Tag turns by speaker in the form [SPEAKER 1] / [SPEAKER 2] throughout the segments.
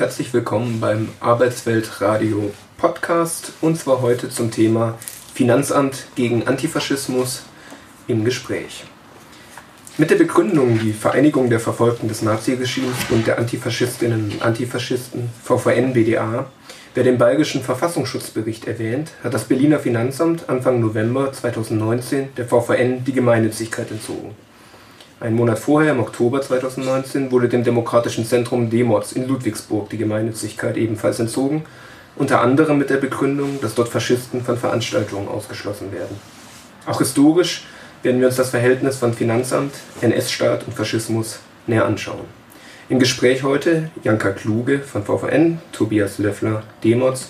[SPEAKER 1] herzlich willkommen beim Arbeitsweltradio Podcast und zwar heute zum Thema Finanzamt gegen Antifaschismus im Gespräch. Mit der Begründung, die Vereinigung der Verfolgten des Naziregimes und der Antifaschistinnen und Antifaschisten VVN BDA Wer den Bayerischen Verfassungsschutzbericht erwähnt, hat das Berliner Finanzamt Anfang November 2019 der VVN die Gemeinnützigkeit entzogen. Einen Monat vorher, im Oktober 2019, wurde dem Demokratischen Zentrum Demoz in Ludwigsburg die Gemeinnützigkeit ebenfalls entzogen, unter anderem mit der Begründung, dass dort Faschisten von Veranstaltungen ausgeschlossen werden. Auch historisch werden wir uns das Verhältnis von Finanzamt, NS-Staat und Faschismus näher anschauen. Im Gespräch heute Janka Kluge von VVN, Tobias Löffler, Demoz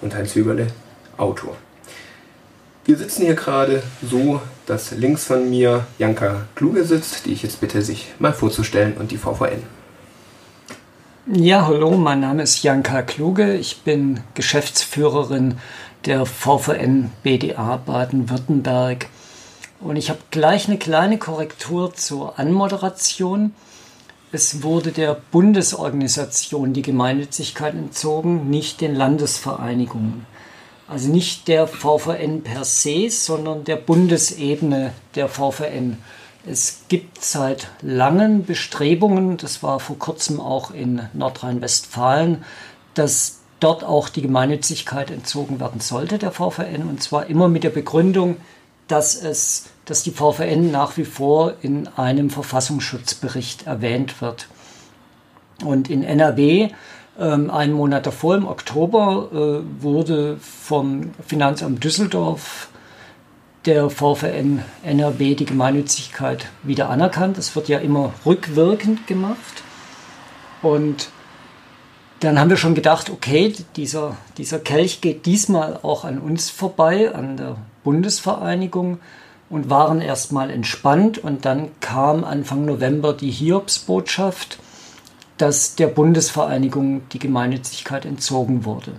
[SPEAKER 1] und Heinz Hüberle, Autor. Wir sitzen hier gerade so, dass links von mir Janka Kluge sitzt, die ich jetzt bitte, sich mal vorzustellen und die VVN.
[SPEAKER 2] Ja, hallo, mein Name ist Janka Kluge. Ich bin Geschäftsführerin der VVN BDA Baden-Württemberg. Und ich habe gleich eine kleine Korrektur zur Anmoderation. Es wurde der Bundesorganisation die Gemeinnützigkeit entzogen, nicht den Landesvereinigungen. Also nicht der VVN per se, sondern der Bundesebene der VVN. Es gibt seit langen Bestrebungen, das war vor kurzem auch in Nordrhein-Westfalen, dass dort auch die Gemeinnützigkeit entzogen werden sollte, der VVN, und zwar immer mit der Begründung, dass es dass die VVN nach wie vor in einem Verfassungsschutzbericht erwähnt wird. Und in NRW, ähm, einen Monat davor, im Oktober, äh, wurde vom Finanzamt Düsseldorf der VVN NRW die Gemeinnützigkeit wieder anerkannt. Das wird ja immer rückwirkend gemacht. Und dann haben wir schon gedacht, okay, dieser, dieser Kelch geht diesmal auch an uns vorbei, an der Bundesvereinigung und waren erstmal entspannt. Und dann kam Anfang November die Hiobsbotschaft, dass der Bundesvereinigung die Gemeinnützigkeit entzogen wurde.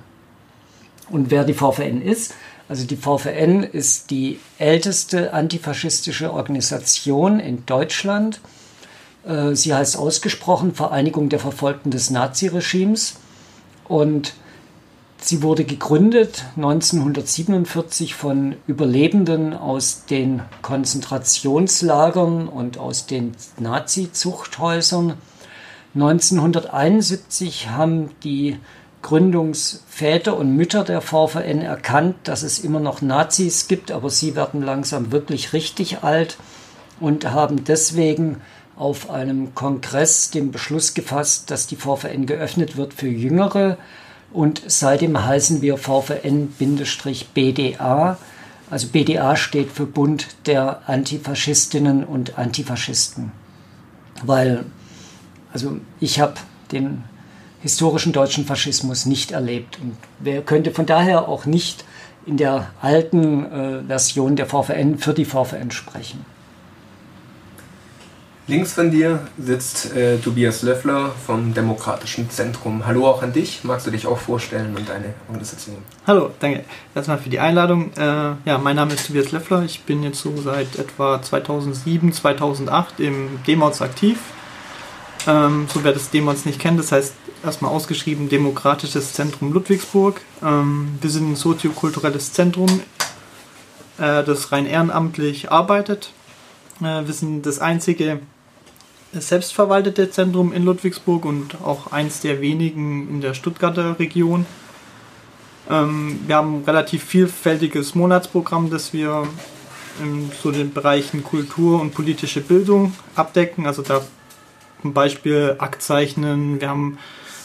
[SPEAKER 2] Und wer die VVN ist, also die VVN ist die älteste antifaschistische Organisation in Deutschland. Äh, sie heißt ausgesprochen Vereinigung der Verfolgten des Naziregimes und Sie wurde gegründet 1947 von Überlebenden aus den Konzentrationslagern und aus den Nazi-Zuchthäusern. 1971 haben die Gründungsväter und Mütter der VVN erkannt, dass es immer noch Nazis gibt, aber sie werden langsam wirklich richtig alt und haben deswegen auf einem Kongress den Beschluss gefasst, dass die VVN geöffnet wird für Jüngere und seitdem heißen wir VVN-BDA. Also BDA steht für Bund der Antifaschistinnen und Antifaschisten. Weil, also ich habe den historischen deutschen Faschismus nicht erlebt und wer könnte von daher auch nicht in der alten äh, Version der VVN für die VVN sprechen.
[SPEAKER 1] Links von dir sitzt äh, Tobias Löffler vom Demokratischen Zentrum. Hallo auch an dich. Magst du dich auch vorstellen und deine Organisation?
[SPEAKER 3] Hallo, danke erstmal für die Einladung. Äh, ja, mein Name ist Tobias Löffler. Ich bin jetzt so seit etwa 2007, 2008 im Demos aktiv. Ähm, so wer das Demos nicht kennt, das heißt erstmal ausgeschrieben Demokratisches Zentrum Ludwigsburg. Ähm, wir sind ein soziokulturelles Zentrum, äh, das rein ehrenamtlich arbeitet. Äh, wir sind das einzige selbstverwaltete Zentrum in Ludwigsburg und auch eins der wenigen in der Stuttgarter Region. Ähm, wir haben ein relativ vielfältiges Monatsprogramm, das wir in so den Bereichen Kultur und politische Bildung abdecken. Also da zum Beispiel Aktzeichnen, wir haben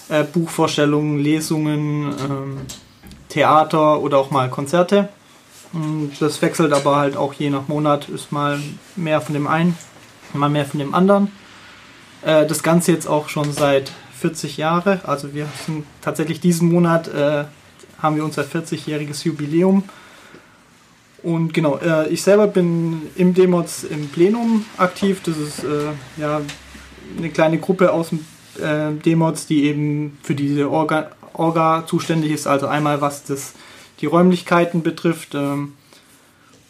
[SPEAKER 3] äh, Buchvorstellungen, Lesungen, ähm, Theater oder auch mal Konzerte. Und das wechselt aber halt auch je nach Monat, ist mal mehr von dem einen, mal mehr von dem anderen. Äh, das Ganze jetzt auch schon seit 40 Jahren. Also wir sind tatsächlich diesen Monat äh, haben wir unser 40-jähriges Jubiläum. Und genau, äh, ich selber bin im Demos im Plenum aktiv. Das ist äh, ja eine kleine Gruppe aus dem äh, Demos, die eben für diese Orga, Orga, zuständig ist. Also einmal was das, die Räumlichkeiten betrifft ähm,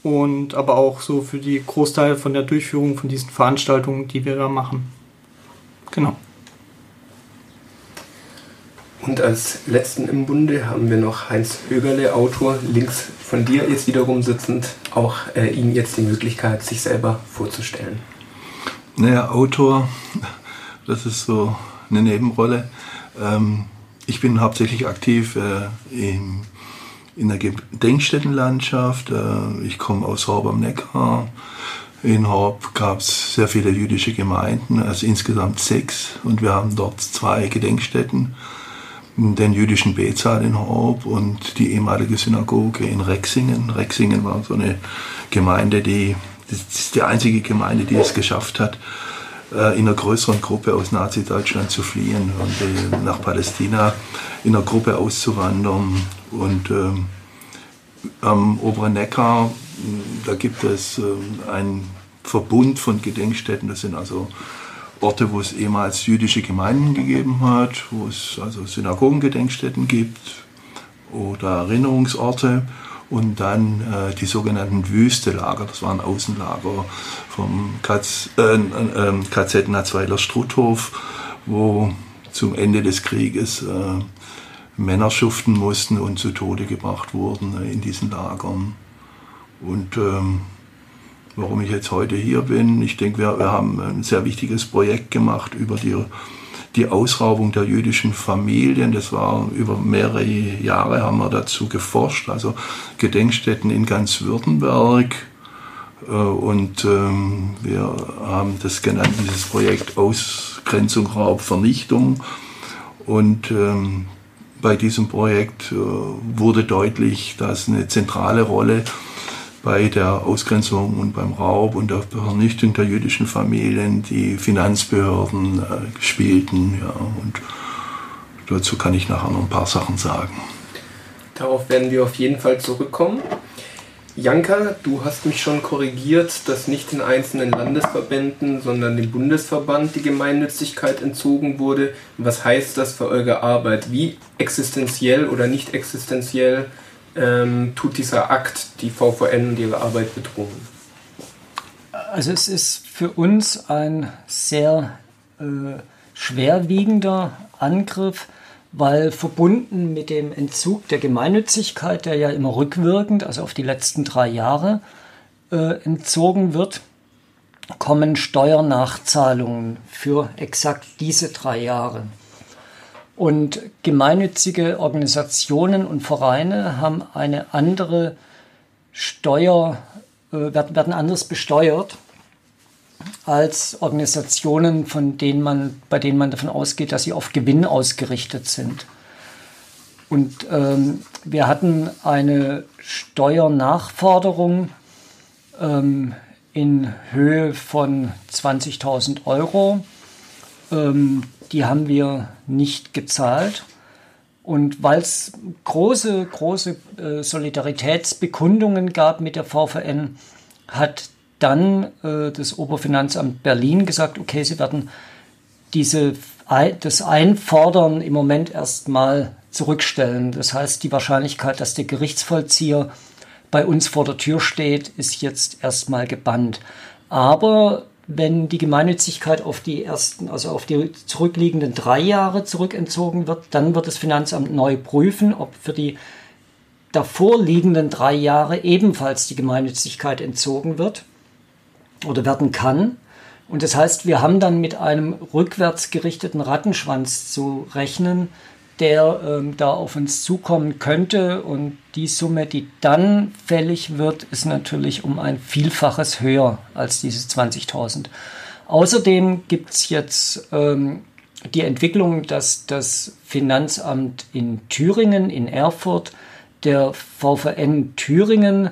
[SPEAKER 3] und aber auch so für die Großteil von der Durchführung von diesen Veranstaltungen, die wir da machen. Genau.
[SPEAKER 1] Und als letzten im Bunde haben wir noch Heinz Högerle, Autor, links von dir jetzt wiederum sitzend, auch äh, ihm jetzt die Möglichkeit, sich selber vorzustellen.
[SPEAKER 4] Naja, Autor, das ist so eine Nebenrolle. Ähm, ich bin hauptsächlich aktiv äh, im, in der Gedenkstättenlandschaft. Äh, ich komme aus Horb am Neckar. In Horb gab es sehr viele jüdische Gemeinden, also insgesamt sechs. Und wir haben dort zwei Gedenkstätten den jüdischen Betsaal in Horb und die ehemalige Synagoge in Rexingen. Rexingen war so eine Gemeinde, die, das ist die einzige Gemeinde, die es geschafft hat, äh, in einer größeren Gruppe aus Nazi-Deutschland zu fliehen und äh, nach Palästina in einer Gruppe auszuwandern. Und ähm, am oberen Neckar, da gibt es äh, einen Verbund von Gedenkstätten, das sind also Orte, wo es ehemals jüdische Gemeinden gegeben hat, wo es also Synagogengedenkstätten gibt oder Erinnerungsorte und dann äh, die sogenannten Wüstelager, das waren Außenlager vom KZ, äh, äh, KZ Natzweiler Struthof, wo zum Ende des Krieges äh, Männer schuften mussten und zu Tode gebracht wurden äh, in diesen Lagern. Und ähm, warum ich jetzt heute hier bin. Ich denke, wir, wir haben ein sehr wichtiges Projekt gemacht über die, die Ausraubung der jüdischen Familien. Das war über mehrere Jahre haben wir dazu geforscht, also Gedenkstätten in ganz Württemberg. Äh, und ähm, wir haben das genannt, dieses Projekt Ausgrenzung, Raub, Vernichtung. Und ähm, bei diesem Projekt äh, wurde deutlich, dass eine zentrale Rolle bei der Ausgrenzung und beim Raub und der Vernichtung der jüdischen Familien die Finanzbehörden äh, spielten. Ja, und dazu kann ich nachher noch ein paar Sachen sagen.
[SPEAKER 1] Darauf werden wir auf jeden Fall zurückkommen. Janka, du hast mich schon korrigiert, dass nicht den einzelnen Landesverbänden, sondern dem Bundesverband die Gemeinnützigkeit entzogen wurde. Was heißt das für eure Arbeit? Wie existenziell oder nicht existenziell ähm, tut dieser Akt die VVN und ihre Arbeit bedrohen?
[SPEAKER 2] Also es ist für uns ein sehr äh, schwerwiegender Angriff, weil verbunden mit dem Entzug der Gemeinnützigkeit, der ja immer rückwirkend, also auf die letzten drei Jahre, äh, entzogen wird, kommen Steuernachzahlungen für exakt diese drei Jahre. Und gemeinnützige Organisationen und Vereine haben eine andere Steuer, äh, werden, werden anders besteuert als Organisationen, von denen man, bei denen man davon ausgeht, dass sie auf Gewinn ausgerichtet sind. Und ähm, wir hatten eine Steuernachforderung ähm, in Höhe von 20.000 Euro. Ähm, die haben wir nicht gezahlt. Und weil es große, große äh, Solidaritätsbekundungen gab mit der VVN, hat dann äh, das Oberfinanzamt Berlin gesagt, okay, sie werden diese, das Einfordern im Moment erstmal zurückstellen. Das heißt, die Wahrscheinlichkeit, dass der Gerichtsvollzieher bei uns vor der Tür steht, ist jetzt erstmal gebannt. Aber wenn die Gemeinnützigkeit auf die ersten, also auf die zurückliegenden drei Jahre zurückentzogen wird, dann wird das Finanzamt neu prüfen, ob für die davor liegenden drei Jahre ebenfalls die Gemeinnützigkeit entzogen wird oder werden kann. Und das heißt, wir haben dann mit einem rückwärts gerichteten Rattenschwanz zu rechnen, der ähm, da auf uns zukommen könnte. Und die Summe, die dann fällig wird, ist natürlich um ein Vielfaches höher als diese 20.000. Außerdem gibt es jetzt ähm, die Entwicklung, dass das Finanzamt in Thüringen, in Erfurt, der VVN Thüringen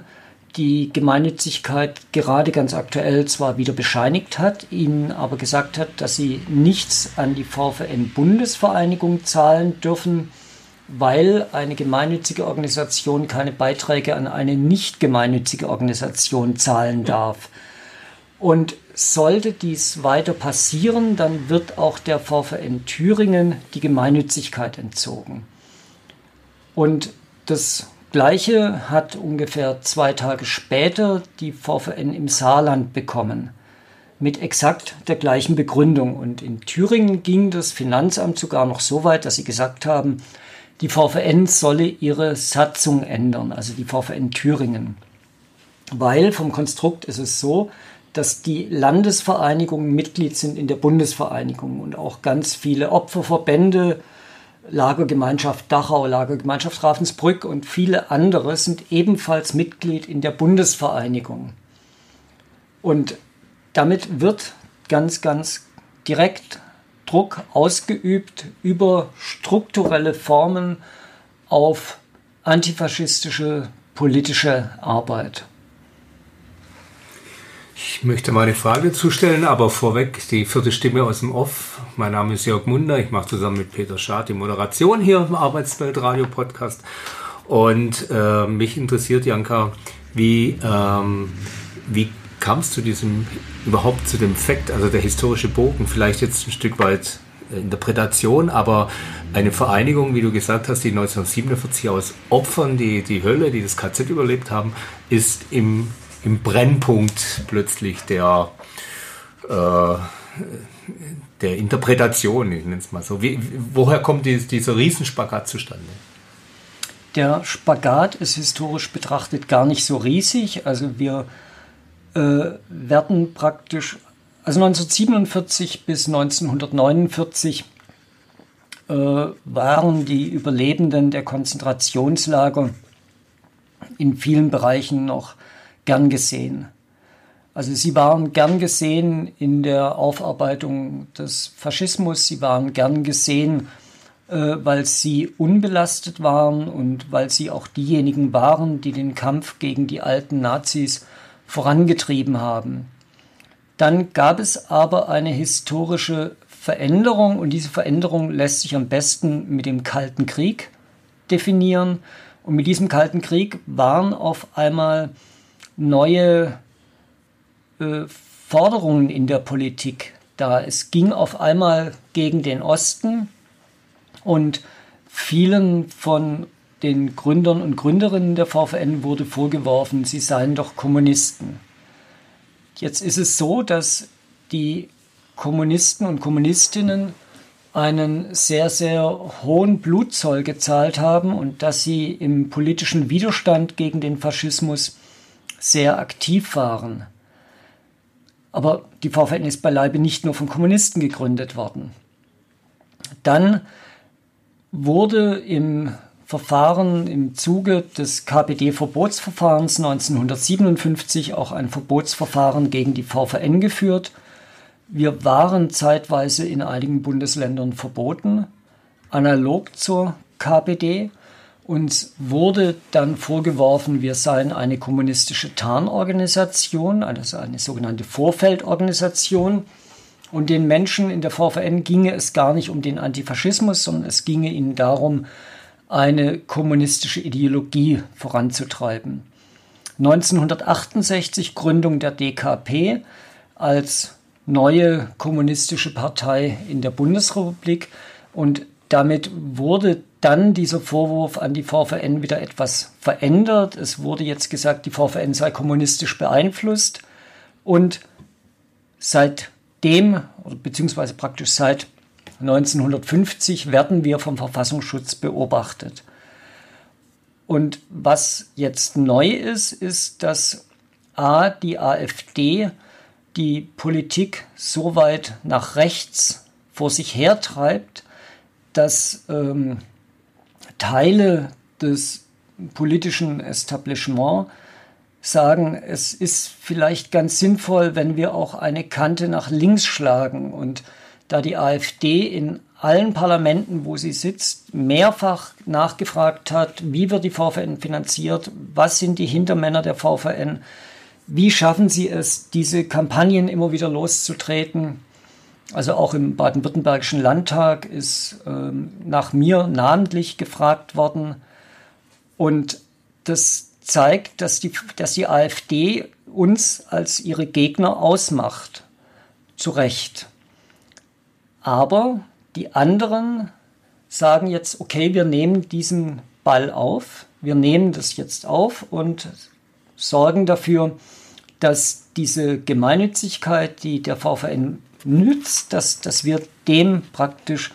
[SPEAKER 2] die Gemeinnützigkeit gerade ganz aktuell zwar wieder bescheinigt hat, ihnen aber gesagt hat, dass sie nichts an die VVN-Bundesvereinigung zahlen dürfen, weil eine gemeinnützige Organisation keine Beiträge an eine nicht gemeinnützige Organisation zahlen darf. Und sollte dies weiter passieren, dann wird auch der VVN Thüringen die Gemeinnützigkeit entzogen. Und das Gleiche hat ungefähr zwei Tage später die VVN im Saarland bekommen. mit exakt der gleichen Begründung. Und in Thüringen ging das Finanzamt sogar noch so weit, dass sie gesagt haben, die VVN solle ihre Satzung ändern, also die VVN Thüringen. Weil vom Konstrukt ist es so, dass die Landesvereinigungen Mitglied sind in der Bundesvereinigung und auch ganz viele Opferverbände, Lagergemeinschaft Dachau, Lagergemeinschaft Ravensbrück und viele andere sind ebenfalls Mitglied in der Bundesvereinigung. Und damit wird ganz, ganz direkt Druck ausgeübt über strukturelle Formen auf antifaschistische politische Arbeit.
[SPEAKER 5] Ich möchte mal eine Frage zustellen, aber vorweg die vierte Stimme aus dem Off. Mein Name ist Jörg Munder. Ich mache zusammen mit Peter Schad die Moderation hier im Arbeitsweltradio-Podcast. Und äh, mich interessiert, Janka, wie, ähm, wie kam es zu diesem, überhaupt zu dem Fakt, also der historische Bogen, vielleicht jetzt ein Stück weit Interpretation, aber eine Vereinigung, wie du gesagt hast, die 1947 aus Opfern, die die Hölle, die das KZ überlebt haben, ist im im Brennpunkt plötzlich der, äh, der Interpretation, ich nenne es mal so. Wie, woher kommt die, dieser Riesenspagat zustande?
[SPEAKER 2] Der Spagat ist historisch betrachtet gar nicht so riesig. Also wir äh, werden praktisch, also 1947 bis 1949 äh, waren die Überlebenden der Konzentrationslager in vielen Bereichen noch gern gesehen. Also sie waren gern gesehen in der Aufarbeitung des Faschismus, sie waren gern gesehen, äh, weil sie unbelastet waren und weil sie auch diejenigen waren, die den Kampf gegen die alten Nazis vorangetrieben haben. Dann gab es aber eine historische Veränderung und diese Veränderung lässt sich am besten mit dem Kalten Krieg definieren. Und mit diesem Kalten Krieg waren auf einmal neue äh, Forderungen in der Politik da. Es ging auf einmal gegen den Osten und vielen von den Gründern und Gründerinnen der VVN wurde vorgeworfen, sie seien doch Kommunisten. Jetzt ist es so, dass die Kommunisten und Kommunistinnen einen sehr, sehr hohen Blutzoll gezahlt haben und dass sie im politischen Widerstand gegen den Faschismus sehr aktiv waren. Aber die VVN ist beileibe nicht nur von Kommunisten gegründet worden. Dann wurde im Verfahren im Zuge des KPD-Verbotsverfahrens 1957 auch ein Verbotsverfahren gegen die VVN geführt. Wir waren zeitweise in einigen Bundesländern verboten, analog zur KPD. Uns wurde dann vorgeworfen, wir seien eine kommunistische Tarnorganisation, also eine sogenannte Vorfeldorganisation. Und den Menschen in der VVN ginge es gar nicht um den Antifaschismus, sondern es ginge ihnen darum, eine kommunistische Ideologie voranzutreiben. 1968 Gründung der DKP als neue kommunistische Partei in der Bundesrepublik und damit wurde dann dieser Vorwurf an die VVN wieder etwas verändert. Es wurde jetzt gesagt, die VVN sei kommunistisch beeinflusst und seitdem, beziehungsweise praktisch seit 1950 werden wir vom Verfassungsschutz beobachtet. Und was jetzt neu ist, ist, dass A, die AfD die Politik so weit nach rechts vor sich hertreibt, dass ähm, Teile des politischen Establishments sagen, es ist vielleicht ganz sinnvoll, wenn wir auch eine Kante nach links schlagen. Und da die AfD in allen Parlamenten, wo sie sitzt, mehrfach nachgefragt hat, wie wird die VVN finanziert, was sind die Hintermänner der VVN, wie schaffen sie es, diese Kampagnen immer wieder loszutreten, also auch im baden-württembergischen Landtag ist ähm, nach mir namentlich gefragt worden. Und das zeigt, dass die, dass die AfD uns als ihre Gegner ausmacht. Zu Recht. Aber die anderen sagen jetzt, okay, wir nehmen diesen Ball auf, wir nehmen das jetzt auf und sorgen dafür, dass diese Gemeinnützigkeit, die der VVN nützt, dass, dass wir dem praktisch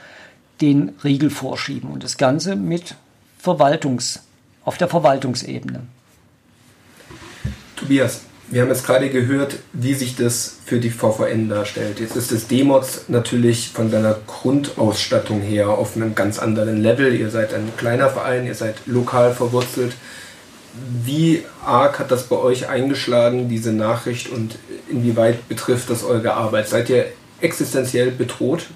[SPEAKER 2] den Riegel vorschieben und das Ganze mit Verwaltungs, auf der Verwaltungsebene.
[SPEAKER 1] Tobias, wir haben jetzt gerade gehört, wie sich das für die VVN darstellt. Jetzt ist das Demos natürlich von seiner Grundausstattung her auf einem ganz anderen Level. Ihr seid ein kleiner Verein, ihr seid lokal verwurzelt. Wie arg hat das bei euch eingeschlagen, diese Nachricht, und inwieweit betrifft das eure Arbeit? Seid ihr existenziell bedroht?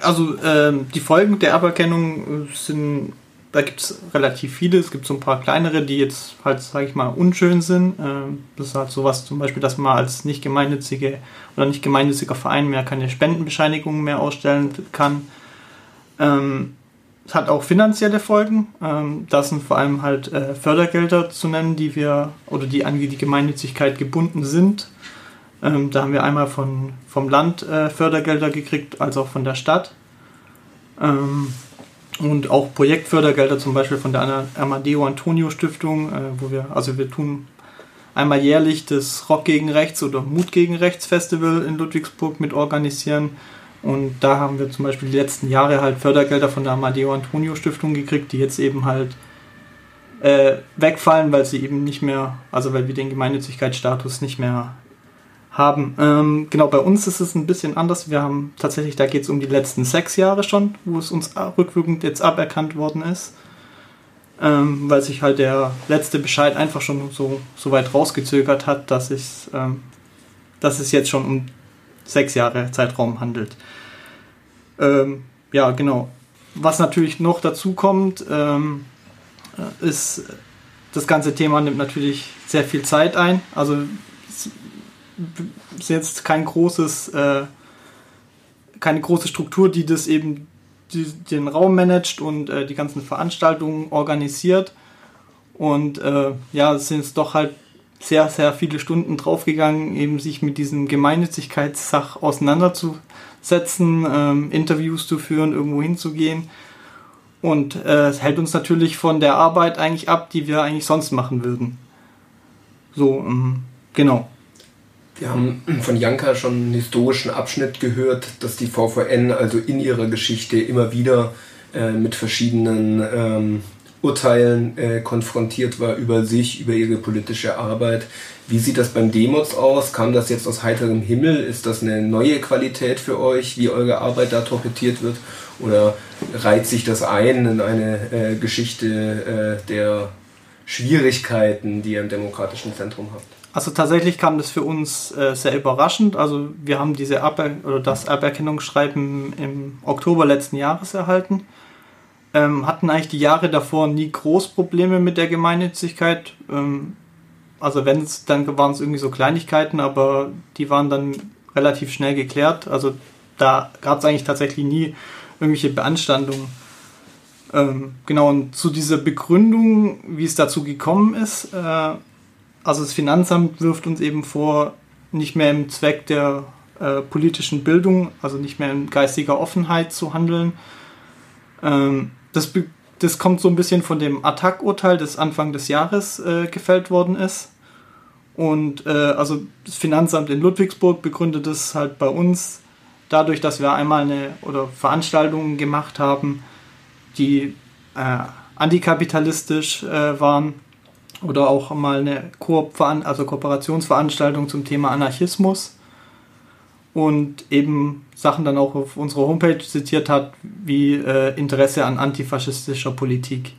[SPEAKER 3] Also ähm, die Folgen der Aberkennung sind, da gibt es relativ viele. Es gibt so ein paar kleinere, die jetzt halt, sage ich mal, unschön sind. Ähm, das ist halt sowas zum Beispiel, dass man als nicht gemeinnützige oder nicht gemeinnütziger Verein mehr keine Spendenbescheinigungen mehr ausstellen kann. Ähm, es hat auch finanzielle Folgen. Ähm, da sind vor allem halt äh, Fördergelder zu nennen, die wir oder die an die Gemeinnützigkeit gebunden sind. Ähm, da haben wir einmal von, vom Land äh, Fördergelder gekriegt, als auch von der Stadt. Ähm, und auch Projektfördergelder, zum Beispiel von der Amadeo Antonio Stiftung, äh, wo wir, also wir tun einmal jährlich das Rock gegen Rechts oder Mut gegen Rechts Festival in Ludwigsburg mit organisieren und da haben wir zum Beispiel die letzten Jahre halt Fördergelder von der Amadeo Antonio Stiftung gekriegt, die jetzt eben halt äh, wegfallen, weil sie eben nicht mehr, also weil wir den Gemeinnützigkeitsstatus nicht mehr haben. Ähm, genau, bei uns ist es ein bisschen anders. Wir haben tatsächlich, da geht es um die letzten sechs Jahre schon, wo es uns rückwirkend jetzt aberkannt worden ist. Ähm, weil sich halt der letzte Bescheid einfach schon so, so weit rausgezögert hat, dass, ähm, dass es jetzt schon um sechs Jahre Zeitraum handelt. Ähm, ja, genau. Was natürlich noch dazu kommt, ähm, äh, ist, das ganze Thema nimmt natürlich sehr viel Zeit ein. Also es ist jetzt kein großes, äh, keine große Struktur, die das eben die, den Raum managt und äh, die ganzen Veranstaltungen organisiert. Und äh, ja, es sind doch halt sehr, sehr viele Stunden draufgegangen, eben sich mit diesem Gemeinnützigkeitssach auseinanderzusetzen, ähm, Interviews zu führen, irgendwo hinzugehen. Und äh, es hält uns natürlich von der Arbeit eigentlich ab, die wir eigentlich sonst machen würden. So, ähm, genau.
[SPEAKER 1] Wir haben von Janka schon einen historischen Abschnitt gehört, dass die VVN also in ihrer Geschichte immer wieder äh, mit verschiedenen ähm, Urteilen äh, konfrontiert war über sich, über ihre politische Arbeit. Wie sieht das beim Demos aus? Kam das jetzt aus heiterem Himmel? Ist das eine neue Qualität für euch, wie eure Arbeit da torpediert wird? Oder reiht sich das ein in eine äh, Geschichte äh, der Schwierigkeiten, die ihr im demokratischen Zentrum habt?
[SPEAKER 3] Also tatsächlich kam das für uns äh, sehr überraschend. Also wir haben diese Aber oder das Aberkennungsschreiben im Oktober letzten Jahres erhalten ähm, hatten eigentlich die Jahre davor nie groß Probleme mit der Gemeinnützigkeit. Ähm, also wenn es, dann waren es irgendwie so Kleinigkeiten, aber die waren dann relativ schnell geklärt. Also da gab es eigentlich tatsächlich nie irgendwelche Beanstandungen. Ähm, genau, und zu dieser Begründung, wie es dazu gekommen ist, äh, also das Finanzamt wirft uns eben vor, nicht mehr im Zweck der äh, politischen Bildung, also nicht mehr in geistiger Offenheit zu handeln. Ähm, das, das kommt so ein bisschen von dem Attack-Urteil, das Anfang des Jahres äh, gefällt worden ist. Und äh, also das Finanzamt in Ludwigsburg begründet es halt bei uns dadurch, dass wir einmal eine oder Veranstaltungen gemacht haben, die äh, antikapitalistisch äh, waren oder auch mal eine Koop also Kooperationsveranstaltung zum Thema Anarchismus und eben Sachen dann auch auf unserer Homepage zitiert hat, wie äh, Interesse an antifaschistischer Politik.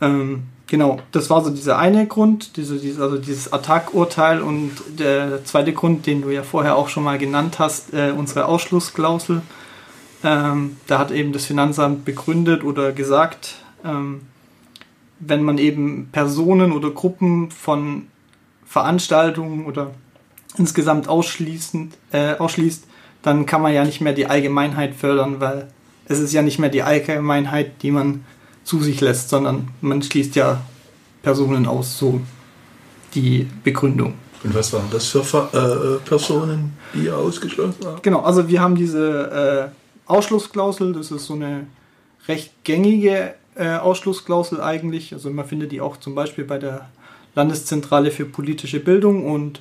[SPEAKER 3] Ähm, genau, das war so dieser eine Grund, diese, diese, also dieses Attack-Urteil und der zweite Grund, den du ja vorher auch schon mal genannt hast, äh, unsere Ausschlussklausel. Ähm, da hat eben das Finanzamt begründet oder gesagt, ähm, wenn man eben Personen oder Gruppen von Veranstaltungen oder insgesamt ausschließend, äh, ausschließt, dann kann man ja nicht mehr die Allgemeinheit fördern, weil es ist ja nicht mehr die Allgemeinheit, die man zu sich lässt, sondern man schließt ja Personen aus, so die Begründung.
[SPEAKER 4] Und was waren das für äh, Personen, die ihr ausgeschlossen habt?
[SPEAKER 3] Genau, also wir haben diese äh, Ausschlussklausel, das ist so eine recht gängige äh, Ausschlussklausel eigentlich. Also man findet die auch zum Beispiel bei der Landeszentrale für politische Bildung und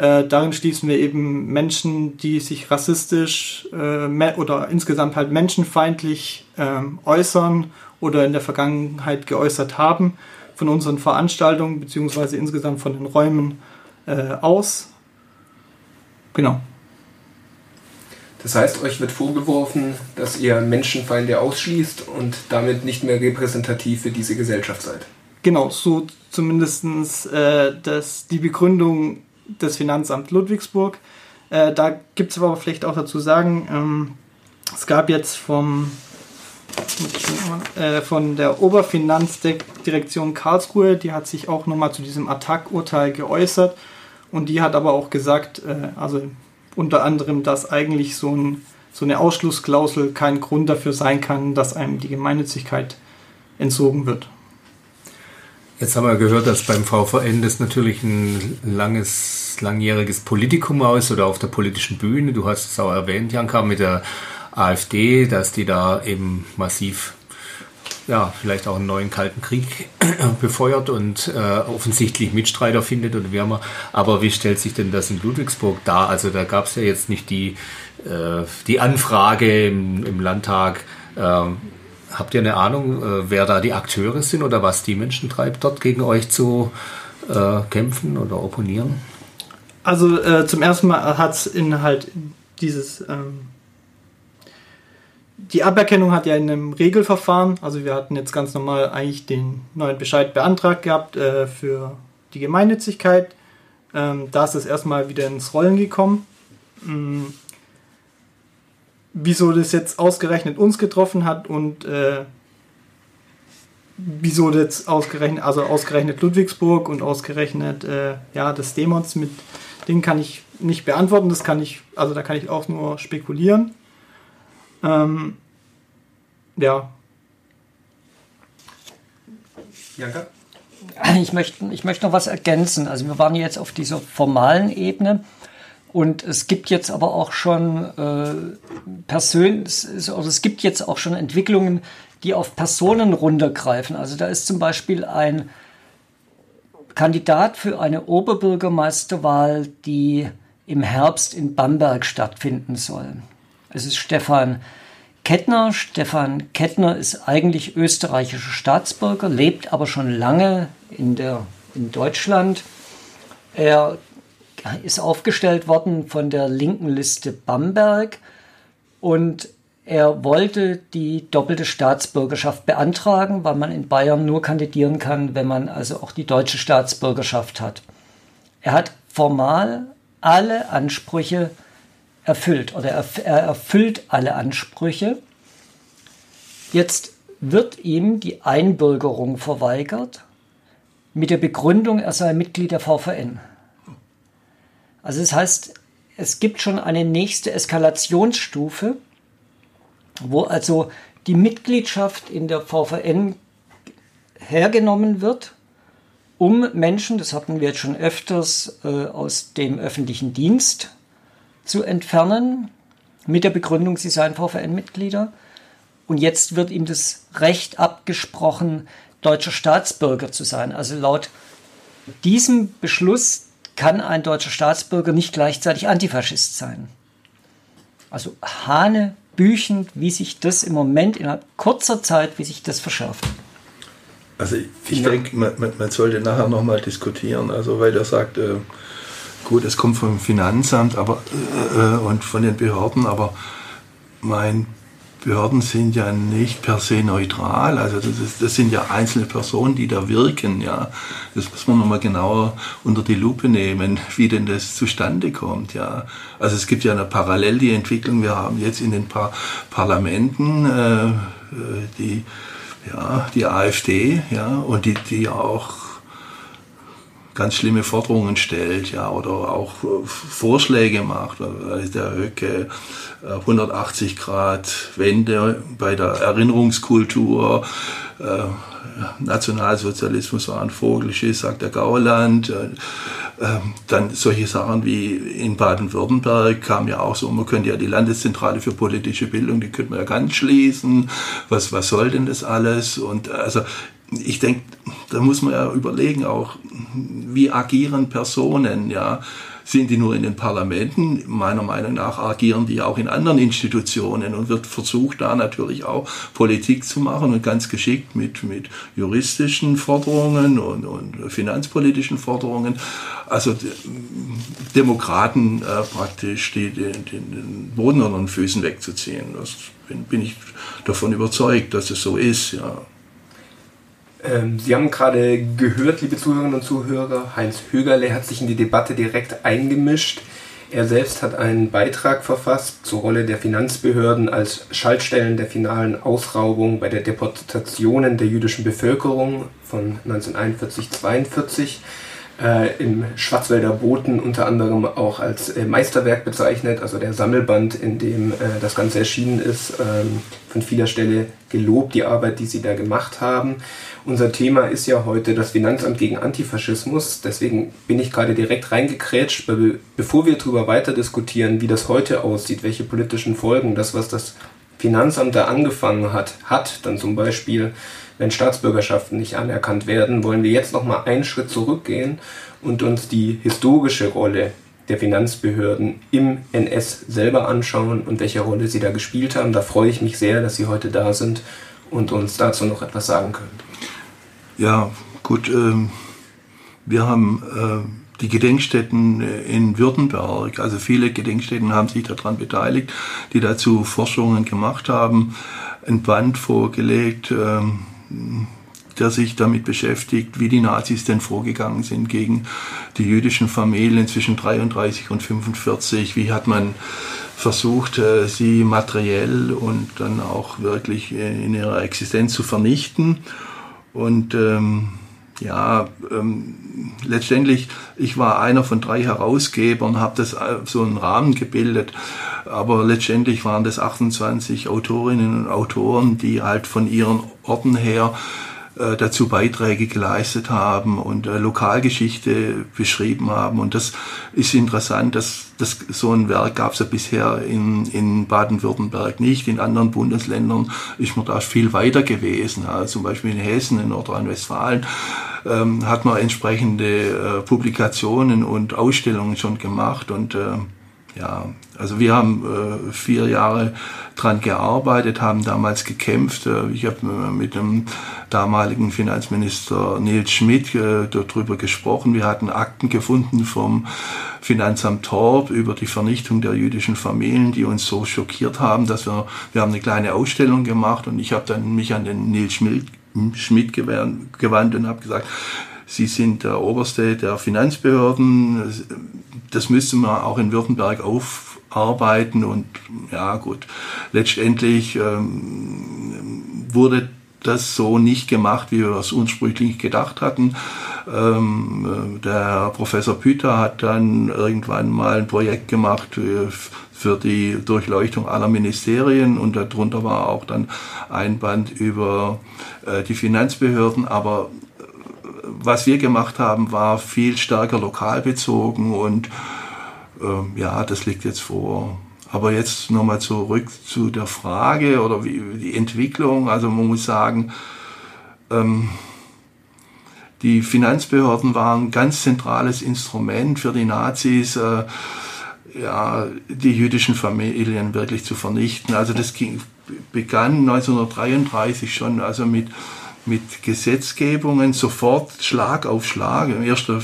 [SPEAKER 3] äh, darin schließen wir eben Menschen, die sich rassistisch äh, oder insgesamt halt menschenfeindlich äh, äußern oder in der Vergangenheit geäußert haben, von unseren Veranstaltungen bzw. insgesamt von den Räumen äh, aus. Genau.
[SPEAKER 1] Das heißt, euch wird vorgeworfen, dass ihr Menschenfeinde ausschließt und damit nicht mehr repräsentativ für diese Gesellschaft seid.
[SPEAKER 3] Genau, so zumindest äh, das, die Begründung des Finanzamt Ludwigsburg. Äh, da gibt es aber vielleicht auch dazu sagen, ähm, es gab jetzt vom, äh, von der Oberfinanzdirektion Karlsruhe, die hat sich auch nochmal zu diesem Attack-Urteil geäußert und die hat aber auch gesagt, äh, also unter anderem, dass eigentlich so, ein, so eine Ausschlussklausel kein Grund dafür sein kann, dass einem die Gemeinnützigkeit entzogen wird.
[SPEAKER 5] Jetzt haben wir gehört, dass beim VVN das natürlich ein langes, langjähriges Politikum aus oder auf der politischen Bühne. Du hast es auch erwähnt, Janka, mit der AfD, dass die da eben massiv ja, vielleicht auch einen neuen Kalten Krieg befeuert und äh, offensichtlich Mitstreiter findet wie immer. Aber wie stellt sich denn das in Ludwigsburg dar? Also da gab es ja jetzt nicht die, äh, die Anfrage im, im Landtag. Äh, habt ihr eine Ahnung, äh, wer da die Akteure sind oder was die Menschen treibt, dort gegen euch zu äh, kämpfen oder opponieren?
[SPEAKER 3] Also äh, zum ersten Mal hat es in halt dieses ähm die Aberkennung hat ja in einem Regelverfahren, also wir hatten jetzt ganz normal eigentlich den neuen Bescheid beantragt gehabt äh, für die Gemeinnützigkeit. Ähm, da ist es erstmal wieder ins Rollen gekommen. Wieso das jetzt ausgerechnet uns getroffen hat und äh, wieso das ausgerechnet, also ausgerechnet Ludwigsburg und ausgerechnet äh, ja, das Demos mit Dingen kann ich nicht beantworten, das kann ich, also da kann ich auch nur spekulieren. Ähm, ja.
[SPEAKER 2] Janka? Ich möchte, ich möchte noch was ergänzen. Also wir waren jetzt auf dieser formalen Ebene und es gibt jetzt aber auch schon äh, Persön also es gibt jetzt auch schon Entwicklungen, die auf Personen runtergreifen. Also da ist zum Beispiel ein Kandidat für eine Oberbürgermeisterwahl, die im Herbst in Bamberg stattfinden soll. Es ist Stefan Kettner. Stefan Kettner ist eigentlich österreichischer Staatsbürger, lebt aber schon lange in, der, in Deutschland. Er ist aufgestellt worden von der linken Liste Bamberg und er wollte die doppelte Staatsbürgerschaft beantragen, weil man in Bayern nur kandidieren kann, wenn man also auch die deutsche Staatsbürgerschaft hat. Er hat formal alle Ansprüche erfüllt oder er erfüllt alle Ansprüche. Jetzt wird ihm die Einbürgerung verweigert mit der Begründung, er sei Mitglied der VVN. Also das heißt, es gibt schon eine nächste Eskalationsstufe, wo also die Mitgliedschaft in der VVN hergenommen wird, um Menschen, das hatten wir jetzt schon öfters, äh, aus dem öffentlichen Dienst zu entfernen, mit der Begründung, sie seien VVN-Mitglieder. Und jetzt wird ihm das Recht abgesprochen, deutscher Staatsbürger zu sein. Also laut diesem Beschluss kann ein deutscher Staatsbürger nicht gleichzeitig Antifaschist sein. Also hanebüchend, wie sich das im Moment innerhalb kurzer Zeit, wie sich das verschärft.
[SPEAKER 4] Also ich, ich denke, man, man, sollte nachher nochmal diskutieren, also weil er sagt, äh, Gut, es kommt vom Finanzamt aber, äh, und von den Behörden, aber mein Behörden sind ja nicht per se neutral. Also das, ist, das, sind ja einzelne Personen, die da wirken. Ja, das muss man nochmal genauer unter die Lupe nehmen, wie denn das zustande kommt. Ja, also es gibt ja eine parallel die Entwicklung. Wir haben jetzt in den Par Parlamenten äh, äh die ja die AfD, ja und die die auch ganz schlimme Forderungen stellt, ja, oder auch äh, Vorschläge macht. Der Höcke 180 äh, Grad Wende bei der Erinnerungskultur, äh, Nationalsozialismus war ein Vogelschiss, sagt der Gauland. Ähm, dann solche Sachen wie in Baden-Württemberg kam ja auch so, man könnte ja die Landeszentrale für politische Bildung, die könnte man ja ganz schließen. Was, was soll denn das alles? Und also ich denke, da muss man ja überlegen auch, wie agieren Personen, ja. Sind die nur in den Parlamenten? Meiner Meinung nach agieren die auch in anderen Institutionen und wird versucht, da natürlich auch Politik zu machen und ganz geschickt mit, mit juristischen Forderungen und, und finanzpolitischen Forderungen. Also Demokraten äh, praktisch die, die, den Boden unter den Füßen wegzuziehen. Das bin, bin ich davon überzeugt, dass es so ist, ja.
[SPEAKER 1] Ähm, Sie haben gerade gehört, liebe Zuhörerinnen und Zuhörer, Heinz Högerle hat sich in die Debatte direkt eingemischt. Er selbst hat einen Beitrag verfasst zur Rolle der Finanzbehörden als Schaltstellen der finalen Ausraubung bei der Deportationen der jüdischen Bevölkerung von 1941-42 äh, im Schwarzwälder Boten unter anderem auch als äh, Meisterwerk bezeichnet, also der Sammelband, in dem äh, das Ganze erschienen ist, ähm, von vieler Stelle gelobt, die Arbeit, die sie da gemacht haben. Unser Thema ist ja heute das Finanzamt gegen Antifaschismus, deswegen bin ich gerade direkt reingekrätscht, be bevor wir darüber weiter diskutieren, wie das heute aussieht, welche politischen Folgen das, was das Finanzamt da angefangen hat, hat, dann zum Beispiel wenn Staatsbürgerschaften nicht anerkannt werden, wollen wir jetzt noch mal einen Schritt zurückgehen und uns die historische Rolle der Finanzbehörden im NS selber anschauen und welche Rolle sie da gespielt haben. Da freue ich mich sehr, dass Sie heute da sind und uns dazu noch etwas sagen können.
[SPEAKER 4] Ja, gut. Ähm, wir haben äh, die Gedenkstätten in Württemberg, also viele Gedenkstätten haben sich daran beteiligt, die dazu Forschungen gemacht haben, ein Band vorgelegt. Ähm, der sich damit beschäftigt, wie die Nazis denn vorgegangen sind gegen die jüdischen Familien zwischen 33 und 45. Wie hat man versucht, äh, sie materiell und dann auch wirklich in ihrer Existenz zu vernichten. Und ähm, ja, ähm, letztendlich, ich war einer von drei Herausgebern, habe das äh, so einen Rahmen gebildet, aber letztendlich waren das 28 Autorinnen und Autoren, die halt von ihren Orten her äh, dazu Beiträge geleistet haben und äh, Lokalgeschichte beschrieben haben. Und das ist interessant, dass das, so ein Werk gab es ja bisher in, in Baden-Württemberg nicht. In anderen Bundesländern ist man da viel weiter gewesen. Also zum Beispiel in Hessen, in Nordrhein-Westfalen ähm, hat man entsprechende äh, Publikationen und Ausstellungen schon gemacht und äh, ja, also wir haben äh, vier Jahre dran gearbeitet, haben damals gekämpft. Äh, ich habe äh, mit dem damaligen Finanzminister Nils Schmidt äh, darüber gesprochen. Wir hatten Akten gefunden vom Finanzamt Torb über die Vernichtung der jüdischen Familien, die uns so schockiert haben, dass wir, wir haben eine kleine Ausstellung gemacht und ich habe dann mich an den Nils Schmidt, Schmidt gewandt und habe gesagt, Sie sind der Oberste der Finanzbehörden. Das müsste man auch in Württemberg aufarbeiten. Und ja gut, letztendlich ähm, wurde das so nicht gemacht, wie wir es ursprünglich gedacht hatten. Ähm, der Professor Püter hat dann irgendwann mal ein Projekt gemacht äh, für die Durchleuchtung aller Ministerien und darunter war auch dann ein Band über äh, die Finanzbehörden, aber was wir gemacht haben, war viel stärker lokal bezogen und ähm, ja, das liegt jetzt vor. Aber jetzt nochmal zurück zu der Frage oder wie, die Entwicklung. Also man muss sagen, ähm, die Finanzbehörden waren ein ganz zentrales Instrument für die Nazis, äh, ja, die jüdischen Familien wirklich zu vernichten. Also das ging, begann 1933 schon, also mit mit Gesetzgebungen sofort Schlag auf Schlag. Am 1. Äh,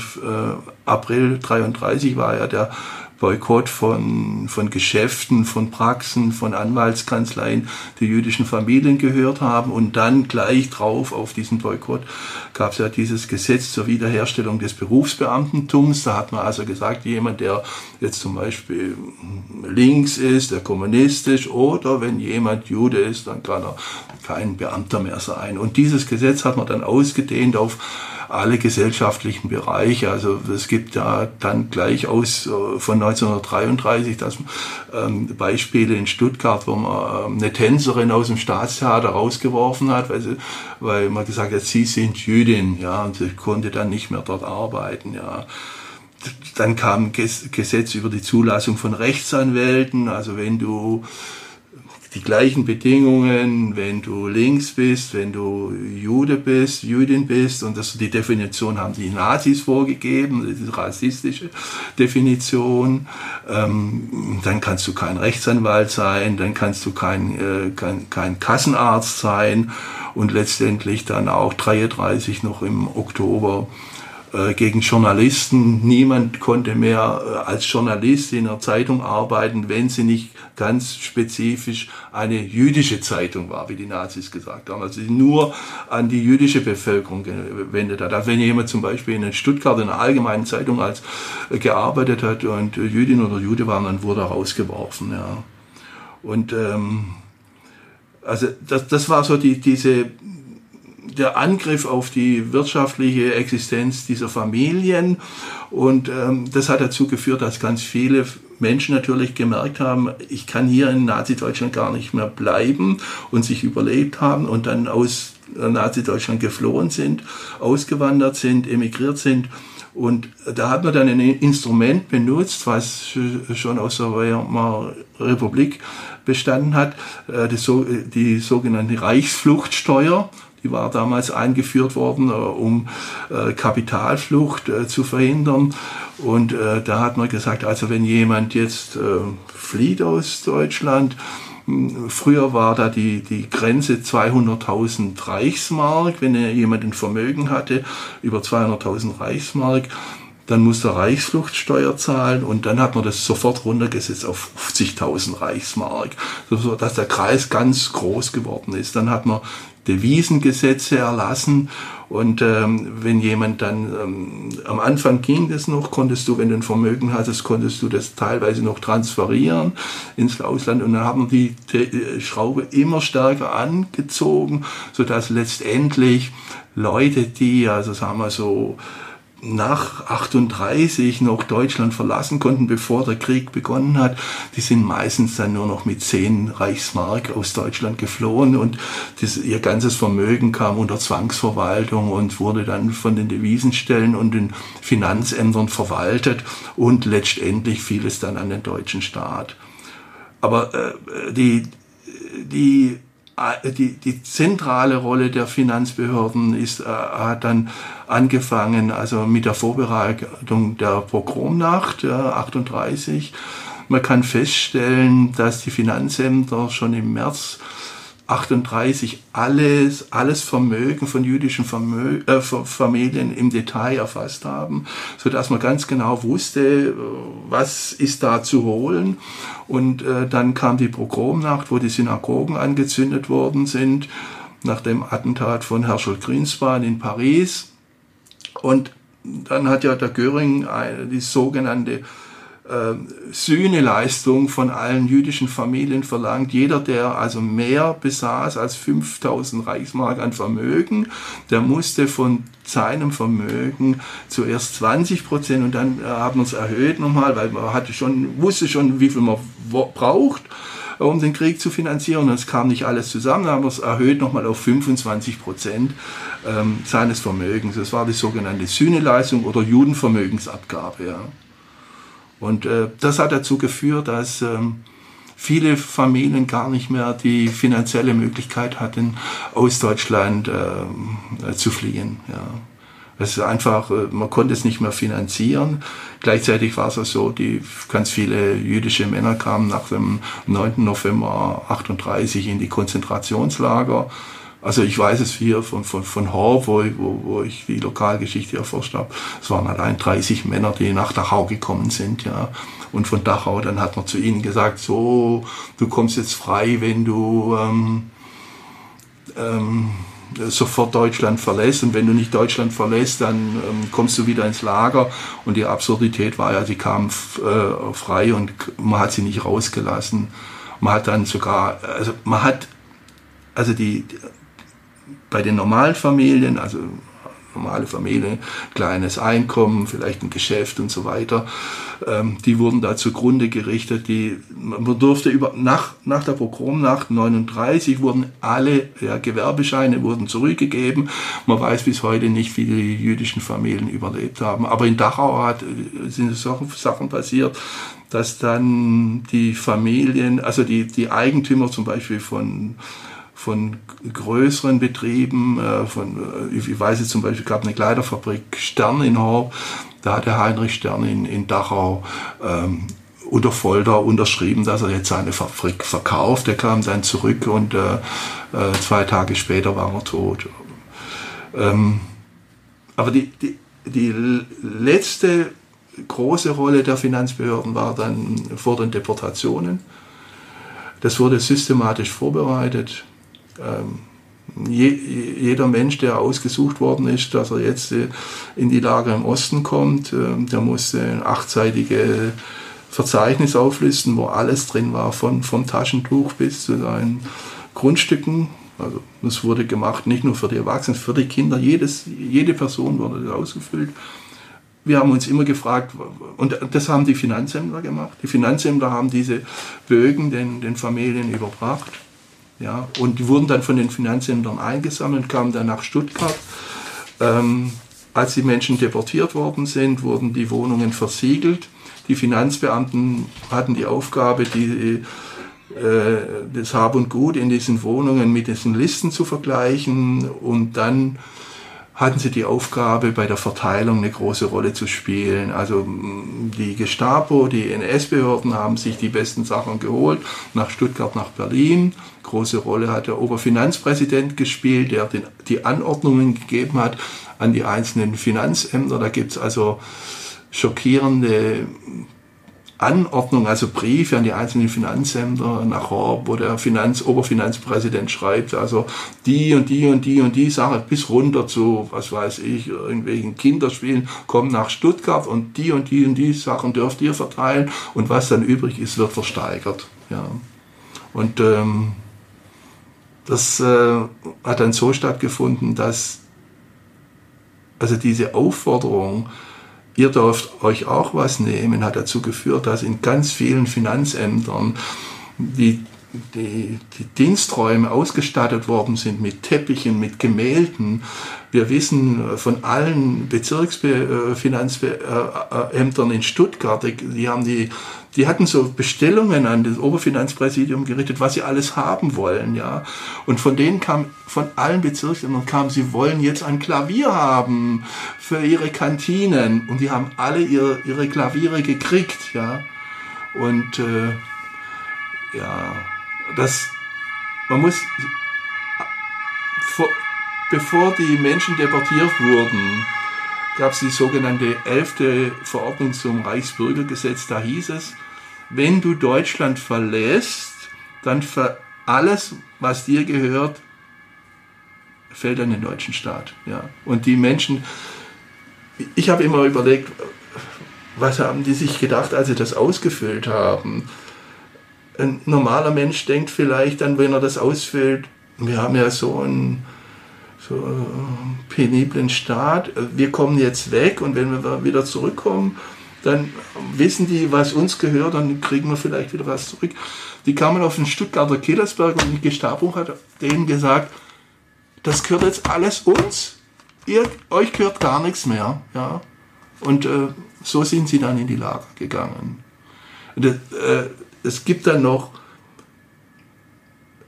[SPEAKER 4] April 33 war ja der Boykott von, von Geschäften, von Praxen, von Anwaltskanzleien, die jüdischen Familien gehört haben. Und dann gleich drauf auf diesen Boykott gab es ja dieses Gesetz zur Wiederherstellung des Berufsbeamtentums. Da hat man also gesagt, jemand, der jetzt zum Beispiel links ist, der kommunistisch oder wenn jemand Jude ist, dann kann er kein Beamter mehr sein. Und dieses Gesetz hat man dann ausgedehnt auf alle gesellschaftlichen Bereiche. Also es gibt ja dann gleich aus äh, von 1933 das ähm, Beispiele in Stuttgart, wo man ähm, eine Tänzerin aus dem Staatstheater rausgeworfen hat, weil, sie, weil man gesagt hat, sie sind Jüdin, ja, und sie konnte dann nicht mehr dort arbeiten, ja. Dann kam Gesetz über die Zulassung von Rechtsanwälten, also wenn du die gleichen Bedingungen, wenn du links bist, wenn du Jude bist, Jüdin bist. Und das, die Definition haben die Nazis vorgegeben, eine rassistische Definition. Ähm, dann kannst du kein Rechtsanwalt sein, dann kannst du kein, äh, kein, kein Kassenarzt sein und letztendlich dann auch 33 noch im Oktober gegen Journalisten. Niemand konnte mehr äh, als Journalist in einer Zeitung arbeiten, wenn sie nicht ganz spezifisch eine jüdische Zeitung war, wie die Nazis gesagt haben. Also nur an die jüdische Bevölkerung gewendet hat. Also wenn jemand zum Beispiel in Stuttgart in einer allgemeinen Zeitung als äh, gearbeitet hat und Jüdin oder Jude war, dann wurde er rausgeworfen. Ja. Und ähm, also das, das war so die, diese der Angriff auf die wirtschaftliche Existenz dieser Familien. Und ähm, das hat dazu geführt, dass ganz viele Menschen natürlich gemerkt haben, ich kann hier in Nazi-Deutschland gar nicht mehr bleiben und sich überlebt haben und dann aus Nazi-Deutschland geflohen sind, ausgewandert sind, emigriert sind. Und da hat man dann ein Instrument benutzt, was schon aus der Weimarer Republik bestanden hat, äh, die sogenannte Reichsfluchtsteuer. Die war damals eingeführt worden, äh, um äh, Kapitalflucht äh, zu verhindern. Und da hat man gesagt, also wenn jemand jetzt flieht aus Deutschland, hm, Früher war da die, die Grenze 200.000 Reichsmark. Wenn jemand ein Vermögen hatte, über 200.000 Reichsmark, dann musste Reichsfluchtsteuer zahlen und dann hat man das sofort runtergesetzt auf 50.000 Reichsmark, so dass der Kreis ganz groß geworden ist. Dann hat man Devisengesetze erlassen. Und ähm, wenn jemand dann, ähm, am Anfang ging das noch, konntest du, wenn du ein Vermögen hattest, konntest du das teilweise noch transferieren ins Ausland. Und dann haben die, die äh, Schraube immer stärker angezogen, sodass letztendlich Leute, die, also sagen wir so, nach 38 noch Deutschland verlassen konnten, bevor der Krieg begonnen hat, die sind meistens dann nur noch mit 10 Reichsmark aus Deutschland geflohen und das, ihr ganzes Vermögen kam unter Zwangsverwaltung und wurde dann von den Devisenstellen und den Finanzämtern verwaltet und letztendlich fiel es dann an den deutschen Staat. Aber äh, die, die die, die zentrale Rolle der Finanzbehörden ist, äh, hat dann angefangen, also mit der Vorbereitung der Pogromnacht äh, 38. Man kann feststellen, dass die Finanzämter schon im März 38 alles, alles Vermögen von jüdischen Vermö äh, Familien im Detail erfasst haben, so dass man ganz genau wusste, äh, was ist da zu holen. Und äh, dann kam die Pogromnacht, wo die Synagogen angezündet worden sind, nach dem Attentat von Herschel Greenspan in Paris. Und dann hat ja der Göring die sogenannte Sühneleistung von allen jüdischen Familien verlangt. Jeder, der also mehr besaß als 5000 Reichsmark an Vermögen, der musste von seinem Vermögen zuerst 20 Prozent und dann äh, haben wir es erhöht nochmal, weil man hatte schon, wusste schon, wie viel man braucht um den Krieg zu finanzieren. Und es kam nicht alles zusammen, dann haben wir es erhöht nochmal auf 25 Prozent ähm, seines Vermögens. Das war die sogenannte Sühneleistung oder Judenvermögensabgabe. Ja. Und äh, das hat dazu geführt, dass ähm, viele Familien gar nicht mehr die finanzielle Möglichkeit hatten, aus Deutschland äh, zu fliehen. Ja. Es ist einfach, äh, man konnte es nicht mehr finanzieren. Gleichzeitig war es auch so, die ganz viele jüdische Männer kamen nach dem 9. November 38 in die Konzentrationslager also ich weiß es hier von, von, von Hor, wo, wo, wo ich die Lokalgeschichte erforscht habe. Es waren allein 30 Männer, die nach Dachau gekommen sind, ja. Und von Dachau, dann hat man zu ihnen gesagt, so, du kommst jetzt frei, wenn du ähm, ähm, sofort Deutschland verlässt. Und wenn du nicht Deutschland verlässt, dann ähm, kommst du wieder ins Lager. Und die Absurdität war ja, sie kamen äh, frei und man hat sie nicht rausgelassen. Man hat dann sogar, also man hat, also die, bei den normalen Familien, also normale Familie, kleines Einkommen, vielleicht ein Geschäft und so weiter, ähm, die wurden da zugrunde gerichtet. Die, man durfte über, nach, nach der Pogromnacht 39 wurden alle ja, Gewerbescheine wurden zurückgegeben. Man weiß bis heute nicht, wie die jüdischen Familien überlebt haben. Aber in Dachau hat, sind Sachen, Sachen passiert. dass dann die Familien, also die, die Eigentümer zum Beispiel von, von größeren Betrieben, äh, von, äh, ich weiß jetzt zum Beispiel, gab eine Kleiderfabrik Stern in Horb, da hat der Heinrich Stern in, in Dachau ähm, unter Folter unterschrieben, dass er jetzt seine Fabrik verkauft. Er kam dann zurück und äh, äh, zwei Tage später war er tot. Ähm, aber die, die, die letzte große Rolle der Finanzbehörden war dann vor den Deportationen. Das wurde systematisch vorbereitet. Ähm, je, jeder Mensch, der ausgesucht worden ist, dass er jetzt äh, in die Lager im Osten kommt, äh, der musste ein achtseitige Verzeichnis auflisten, wo alles drin war, von, vom Taschentuch bis zu seinen Grundstücken. Also das wurde gemacht, nicht nur für die Erwachsenen, für die Kinder. Jedes, jede Person wurde ausgefüllt. Wir haben uns immer gefragt, und das haben die Finanzämter gemacht. Die Finanzämter haben diese Bögen den, den Familien überbracht. Ja, und die wurden dann von den Finanzämtern eingesammelt, kamen dann nach Stuttgart. Ähm, als die Menschen deportiert worden sind, wurden die Wohnungen versiegelt. Die Finanzbeamten hatten die Aufgabe, die, äh, das Hab und Gut in diesen Wohnungen mit diesen Listen zu vergleichen und dann hatten sie die Aufgabe, bei der Verteilung eine große Rolle zu spielen. Also die Gestapo, die NS-Behörden haben sich die besten Sachen geholt, nach Stuttgart, nach Berlin. Große Rolle hat der Oberfinanzpräsident gespielt, der den, die Anordnungen gegeben hat an die einzelnen Finanzämter. Da gibt es also schockierende Anordnung, also Briefe an die einzelnen Finanzämter nach Horb, wo der Finanz, Oberfinanzpräsident schreibt, also die und die und die und die Sache bis runter zu, was weiß ich, irgendwelchen Kinderspielen, kommen nach Stuttgart und die und die und die Sachen dürft ihr verteilen und was dann übrig ist, wird versteigert. Ja. Und ähm, das äh, hat dann so stattgefunden, dass also diese Aufforderung, ihr dürft euch auch was nehmen, hat dazu geführt, dass in ganz vielen Finanzämtern die, die, die Diensträume ausgestattet worden sind mit Teppichen, mit Gemälden. Wir wissen von allen Bezirksfinanzämtern in Stuttgart, die haben die die hatten so Bestellungen an das Oberfinanzpräsidium gerichtet, was sie alles haben wollen, ja. Und von denen kam, von allen Bezirksämtern kam, sie wollen jetzt ein Klavier haben für ihre Kantinen. Und die haben alle ihre, ihre Klaviere gekriegt, ja. Und, äh, ja, das, man muss, vor, bevor die Menschen deportiert wurden, gab es die sogenannte 11. Verordnung zum Reichsbürgergesetz. Da hieß es, wenn du Deutschland verlässt, dann für alles, was dir gehört, fällt an den deutschen Staat. Ja. Und die Menschen, ich habe immer überlegt, was haben die sich gedacht, als sie das ausgefüllt haben? Ein normaler Mensch denkt vielleicht dann, wenn er das ausfüllt, wir haben ja so einen, so einen peniblen Staat, wir kommen jetzt weg und wenn wir wieder zurückkommen, dann wissen die, was uns gehört, dann kriegen wir vielleicht wieder was zurück. Die kamen auf den Stuttgarter Killersberg und die Gestapo hat denen gesagt, das gehört jetzt alles uns, ihr, euch gehört gar nichts mehr. Ja? Und äh, so sind sie dann in die Lager gegangen. Das, äh, es gibt dann noch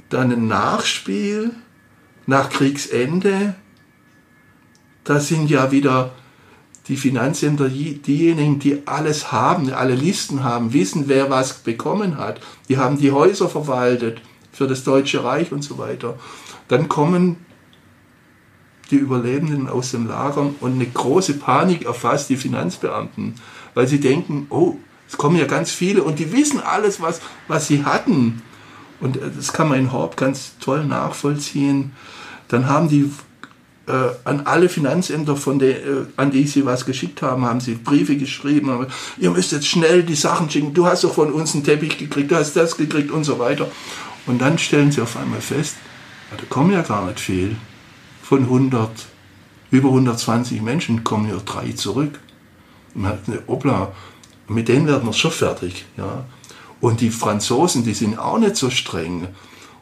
[SPEAKER 4] dann ein Nachspiel nach Kriegsende. Da sind ja wieder die Finanzämter, diejenigen, die alles haben, alle Listen haben, wissen, wer was bekommen hat, die haben die Häuser verwaltet für das Deutsche Reich und so weiter. Dann kommen die Überlebenden aus den Lagern und eine große Panik erfasst die Finanzbeamten, weil sie denken, oh, es kommen ja ganz viele und die wissen alles, was, was sie hatten. Und äh, das kann man in Horb ganz toll nachvollziehen. Dann haben die an alle Finanzämter, von der, äh, an die sie was geschickt haben, haben sie Briefe geschrieben. Aber, ihr müsst jetzt schnell die Sachen schicken. Du hast doch von uns einen Teppich gekriegt, du hast das gekriegt und so weiter. Und dann stellen sie auf einmal fest, ja, da kommen ja gar nicht viel. Von 100, über 120 Menschen kommen ja drei zurück. Und man hat eine Obla, mit denen werden wir schon fertig. Ja. Und die Franzosen, die sind auch nicht so streng.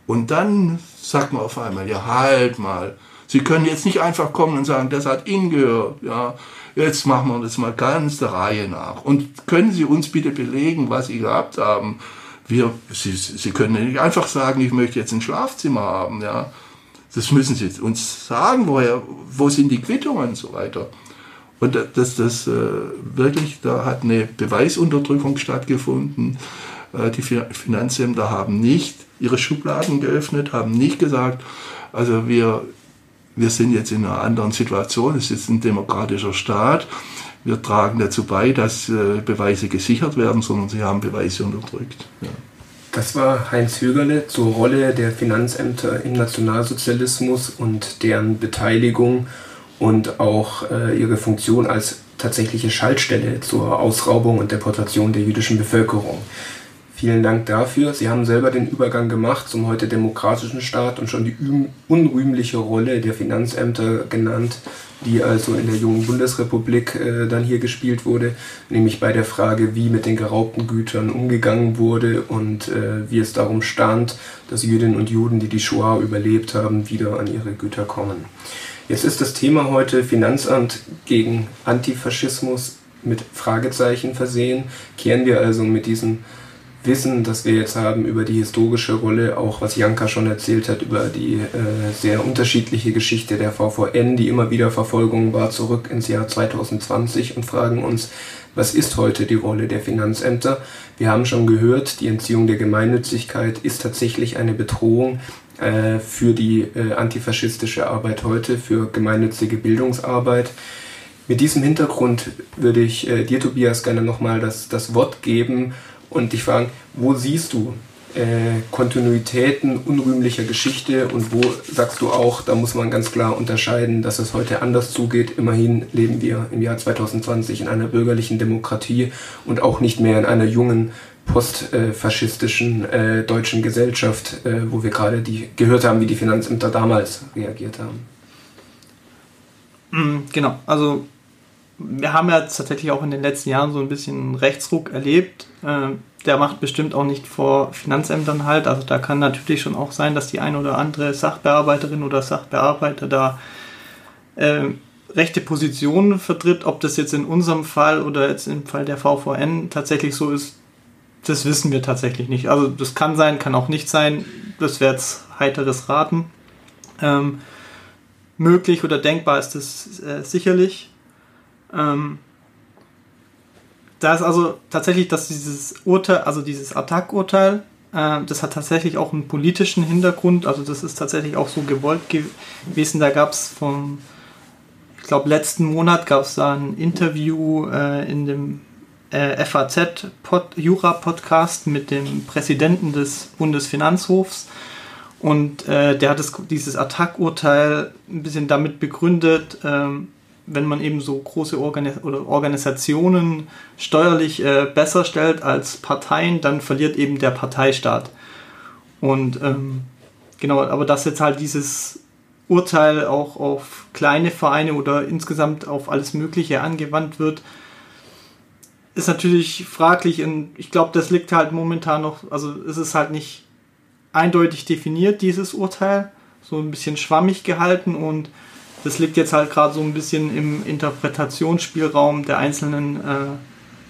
[SPEAKER 4] Und dann sagt man auf einmal, ja halt mal, Sie können jetzt nicht einfach kommen und sagen, das hat Ihnen gehört. Ja, jetzt machen wir das mal ganz der Reihe nach. Und können Sie uns bitte belegen, was Sie gehabt haben? Wir, Sie, Sie können nicht einfach sagen, ich möchte jetzt ein Schlafzimmer haben. Ja, das müssen Sie uns sagen, woher, wo sind die Quittungen und so weiter. Und das, das äh, wirklich, da hat eine Beweisunterdrückung stattgefunden. Äh, die Finanzämter haben nicht ihre Schubladen geöffnet, haben nicht gesagt, also wir, wir sind jetzt in einer anderen Situation, es ist ein demokratischer Staat, wir tragen dazu bei, dass äh, Beweise gesichert werden, sondern sie haben Beweise unterdrückt. Ja.
[SPEAKER 1] Das war Heinz Högerle zur Rolle der Finanzämter im Nationalsozialismus und deren Beteiligung und auch äh, ihre Funktion als tatsächliche Schaltstelle zur Ausraubung und Deportation der jüdischen Bevölkerung. Vielen Dank dafür. Sie haben selber den Übergang gemacht zum heute demokratischen Staat und schon die unrühmliche Rolle der Finanzämter genannt, die also in der jungen Bundesrepublik äh, dann hier gespielt wurde, nämlich bei der Frage, wie mit den geraubten Gütern umgegangen wurde und äh, wie es darum stand, dass Jüdinnen und Juden, die die Shoah überlebt haben, wieder an ihre Güter kommen. Jetzt ist das Thema heute Finanzamt gegen Antifaschismus mit Fragezeichen versehen. Kehren wir also mit diesem Wissen, das wir jetzt haben über die historische Rolle, auch was Janka schon erzählt hat, über die äh, sehr unterschiedliche Geschichte der VVN, die immer wieder Verfolgung war, zurück ins Jahr 2020 und fragen uns, was ist heute die Rolle der Finanzämter? Wir haben schon gehört, die Entziehung der Gemeinnützigkeit ist tatsächlich eine Bedrohung äh, für die äh, antifaschistische Arbeit heute, für gemeinnützige Bildungsarbeit. Mit diesem Hintergrund würde ich äh, dir, Tobias, gerne nochmal das, das Wort geben und dich fragen, wo siehst du äh, Kontinuitäten unrühmlicher Geschichte und wo sagst du auch, da muss man ganz klar unterscheiden, dass es heute anders zugeht. Immerhin leben wir im Jahr 2020 in einer bürgerlichen Demokratie und auch nicht mehr in einer jungen postfaschistischen äh, deutschen Gesellschaft, äh, wo wir gerade die gehört haben, wie die Finanzämter damals reagiert haben.
[SPEAKER 3] Mm, genau, also wir haben ja tatsächlich auch in den letzten Jahren so ein bisschen Rechtsruck erlebt. Äh, der macht bestimmt auch nicht vor Finanzämtern halt. Also da kann natürlich schon auch sein, dass die eine oder andere Sachbearbeiterin oder Sachbearbeiter da äh, rechte Positionen vertritt. Ob das jetzt in unserem Fall oder jetzt im Fall der VVN tatsächlich so ist, das wissen wir tatsächlich nicht. Also das kann sein, kann auch nicht sein. Das wäre jetzt heiteres Raten. Ähm, möglich oder denkbar ist das äh, sicherlich. Ähm, da ist also tatsächlich, dass dieses Urteil, also dieses Attack-Urteil, äh, das hat tatsächlich auch einen politischen Hintergrund. Also das ist tatsächlich auch so gewollt gewesen. Da gab es vom, ich glaube, letzten Monat gab es da ein Interview äh, in dem äh, FAZ-Jura-Podcast mit dem Präsidenten des Bundesfinanzhofs. Und äh, der hat das, dieses Attack-Urteil ein bisschen damit begründet, ähm, wenn man eben so große Organis oder Organisationen steuerlich äh, besser stellt als Parteien, dann verliert eben der Parteistaat. Und ähm, genau, aber dass jetzt halt dieses Urteil auch auf kleine Vereine oder insgesamt auf alles Mögliche angewandt wird, ist natürlich fraglich und ich glaube, das liegt halt momentan noch, also es ist halt nicht eindeutig definiert, dieses Urteil, so ein bisschen schwammig gehalten und das liegt jetzt halt gerade so ein bisschen im Interpretationsspielraum der einzelnen äh,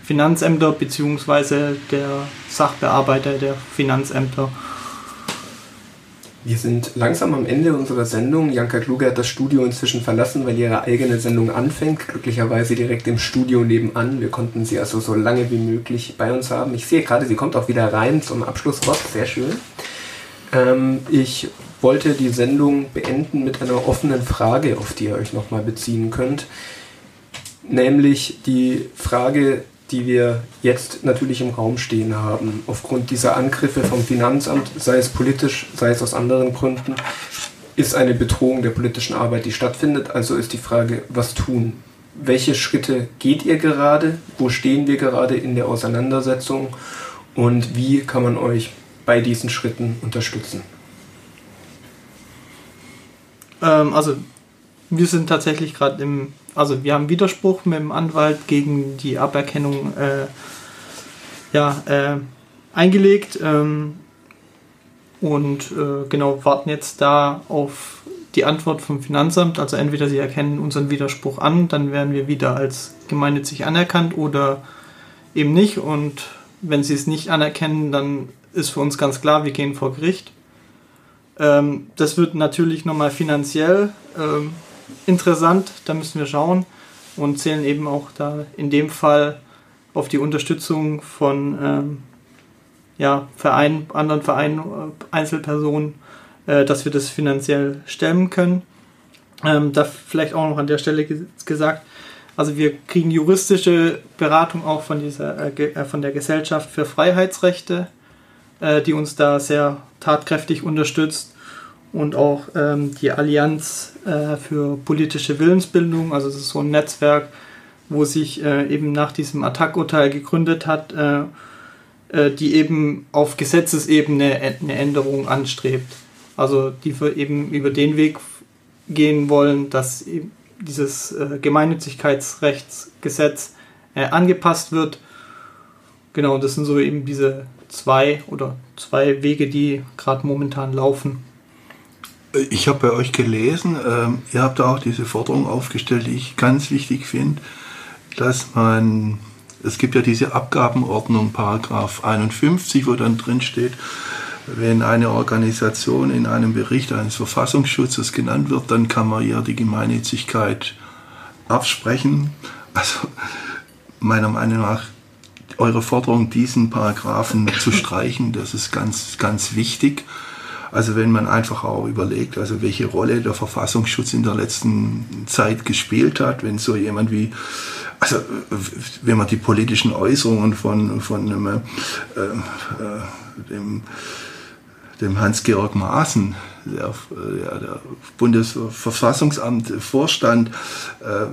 [SPEAKER 3] Finanzämter bzw. der Sachbearbeiter der Finanzämter.
[SPEAKER 1] Wir sind langsam am Ende unserer Sendung. Janka Kluge hat das Studio inzwischen verlassen, weil ihre eigene Sendung anfängt. Glücklicherweise direkt im Studio nebenan. Wir konnten sie also so lange wie möglich bei uns haben. Ich sehe gerade, sie kommt auch wieder rein zum Abschlusswort. Sehr schön. Ähm, ich wollte die Sendung beenden mit einer offenen Frage, auf die ihr euch nochmal beziehen könnt. Nämlich die Frage, die wir jetzt natürlich im Raum stehen haben, aufgrund dieser Angriffe vom Finanzamt, sei es politisch, sei es aus anderen Gründen, ist eine Bedrohung der politischen Arbeit, die stattfindet. Also ist die Frage, was tun? Welche Schritte geht ihr gerade? Wo stehen wir gerade in der Auseinandersetzung? Und wie kann man euch bei diesen Schritten unterstützen?
[SPEAKER 3] Ähm, also wir sind tatsächlich gerade im, also wir haben Widerspruch mit dem Anwalt gegen die Aberkennung äh, ja, äh, eingelegt ähm, und äh, genau warten jetzt da auf die Antwort vom Finanzamt. Also entweder sie erkennen unseren Widerspruch an, dann werden wir wieder als gemeinnützig anerkannt oder eben nicht. Und wenn sie es nicht anerkennen, dann ist für uns ganz klar, wir gehen vor Gericht. Ähm, das wird natürlich nochmal finanziell ähm, interessant, da müssen wir schauen und zählen eben auch da in dem Fall auf die Unterstützung von ähm, ja, Vereinen, anderen Vereinen, äh, Einzelpersonen, äh, dass wir das finanziell stemmen können. Ähm, da vielleicht auch noch an der Stelle gesagt, also wir kriegen juristische Beratung auch von, dieser, äh, äh, von der Gesellschaft für Freiheitsrechte, äh, die uns da sehr tatkräftig unterstützt und auch ähm, die Allianz äh, für politische Willensbildung, also das ist so ein Netzwerk, wo sich äh, eben nach diesem Attack-Urteil gegründet hat, äh, äh die eben auf Gesetzesebene eine Änderung anstrebt. Also die wir eben über den Weg gehen wollen, dass dieses äh, Gemeinnützigkeitsrechtsgesetz äh, angepasst wird. Genau, das sind so eben diese zwei oder zwei Wege, die gerade momentan laufen.
[SPEAKER 4] Ich habe bei euch gelesen, ähm, ihr habt auch diese Forderung aufgestellt, die ich ganz wichtig finde, dass man, es gibt ja diese Abgabenordnung, Paragraph 51, wo dann drin steht, wenn eine Organisation in einem Bericht eines Verfassungsschutzes genannt wird, dann kann man ihr die Gemeinnützigkeit absprechen. Also meiner Meinung nach eure Forderung, diesen Paragraphen zu streichen, das ist ganz, ganz wichtig. Also wenn man einfach auch überlegt, also welche Rolle der Verfassungsschutz in der letzten Zeit gespielt hat, wenn so jemand wie, also wenn man die politischen Äußerungen von, von einem, äh, äh, dem, dem Hans-Georg Maaßen, der, der, der Bundesverfassungsamt Vorstand, äh,